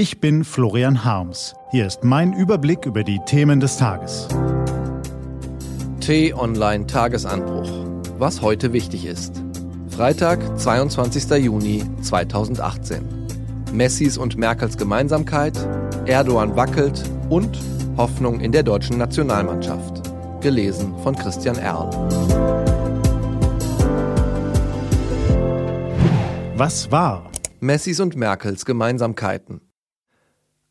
Ich bin Florian Harms. Hier ist mein Überblick über die Themen des Tages. T-Online Tagesanbruch. Was heute wichtig ist. Freitag, 22. Juni 2018. Messis und Merkels Gemeinsamkeit, Erdogan wackelt und Hoffnung in der deutschen Nationalmannschaft. Gelesen von Christian Erl. Was war? Messis und Merkels Gemeinsamkeiten.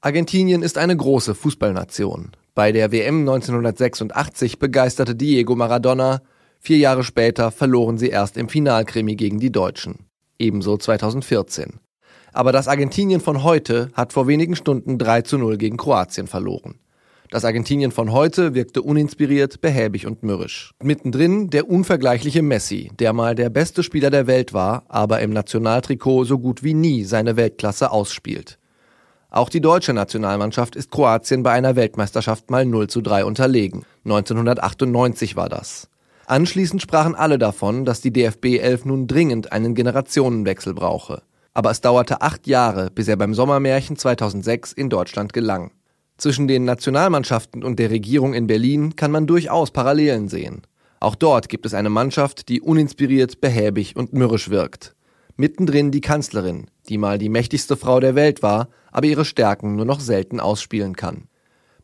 Argentinien ist eine große Fußballnation. Bei der WM 1986 begeisterte Diego Maradona. Vier Jahre später verloren sie erst im Finalkrimi gegen die Deutschen. Ebenso 2014. Aber das Argentinien von heute hat vor wenigen Stunden 3 zu 0 gegen Kroatien verloren. Das Argentinien von heute wirkte uninspiriert, behäbig und mürrisch. Mittendrin der unvergleichliche Messi, der mal der beste Spieler der Welt war, aber im Nationaltrikot so gut wie nie seine Weltklasse ausspielt. Auch die deutsche Nationalmannschaft ist Kroatien bei einer Weltmeisterschaft mal 0 zu 3 unterlegen. 1998 war das. Anschließend sprachen alle davon, dass die DFB 11 nun dringend einen Generationenwechsel brauche. Aber es dauerte acht Jahre, bis er beim Sommermärchen 2006 in Deutschland gelang. Zwischen den Nationalmannschaften und der Regierung in Berlin kann man durchaus Parallelen sehen. Auch dort gibt es eine Mannschaft, die uninspiriert, behäbig und mürrisch wirkt. Mittendrin die Kanzlerin, die mal die mächtigste Frau der Welt war, aber ihre Stärken nur noch selten ausspielen kann.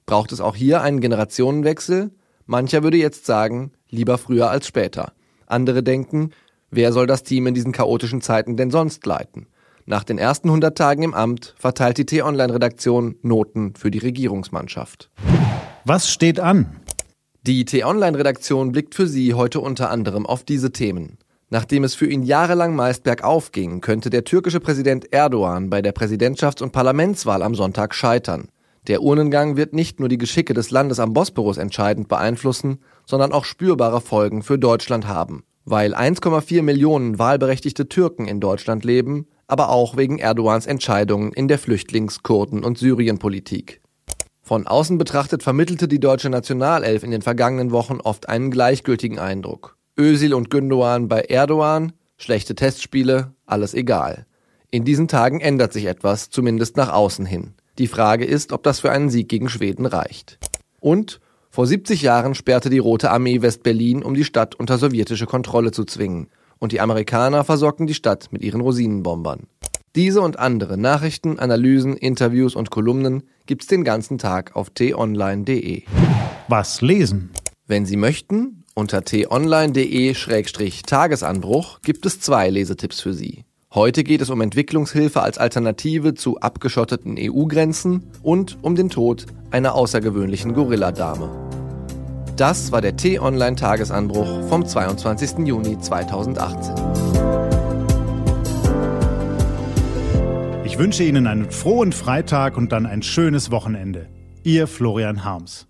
Braucht es auch hier einen Generationenwechsel? Mancher würde jetzt sagen, lieber früher als später. Andere denken, wer soll das Team in diesen chaotischen Zeiten denn sonst leiten? Nach den ersten 100 Tagen im Amt verteilt die T-Online-Redaktion Noten für die Regierungsmannschaft. Was steht an? Die T-Online-Redaktion blickt für Sie heute unter anderem auf diese Themen. Nachdem es für ihn jahrelang meist bergauf ging, könnte der türkische Präsident Erdogan bei der Präsidentschafts- und Parlamentswahl am Sonntag scheitern. Der Urnengang wird nicht nur die Geschicke des Landes am Bosporus entscheidend beeinflussen, sondern auch spürbare Folgen für Deutschland haben. Weil 1,4 Millionen wahlberechtigte Türken in Deutschland leben, aber auch wegen Erdogans Entscheidungen in der Flüchtlings-, Kurden- und Syrienpolitik. Von außen betrachtet vermittelte die deutsche Nationalelf in den vergangenen Wochen oft einen gleichgültigen Eindruck. Özil und Gündoğan bei Erdogan, schlechte Testspiele, alles egal. In diesen Tagen ändert sich etwas, zumindest nach außen hin. Die Frage ist, ob das für einen Sieg gegen Schweden reicht. Und vor 70 Jahren sperrte die Rote Armee West-Berlin, um die Stadt unter sowjetische Kontrolle zu zwingen. Und die Amerikaner versorgten die Stadt mit ihren Rosinenbombern. Diese und andere Nachrichten, Analysen, Interviews und Kolumnen gibt's den ganzen Tag auf t-online.de. Was lesen? Wenn Sie möchten, unter t-online.de-tagesanbruch gibt es zwei Lesetipps für Sie. Heute geht es um Entwicklungshilfe als Alternative zu abgeschotteten EU-Grenzen und um den Tod einer außergewöhnlichen Gorilladame. Das war der T-Online-Tagesanbruch vom 22. Juni 2018. Ich wünsche Ihnen einen frohen Freitag und dann ein schönes Wochenende. Ihr Florian Harms.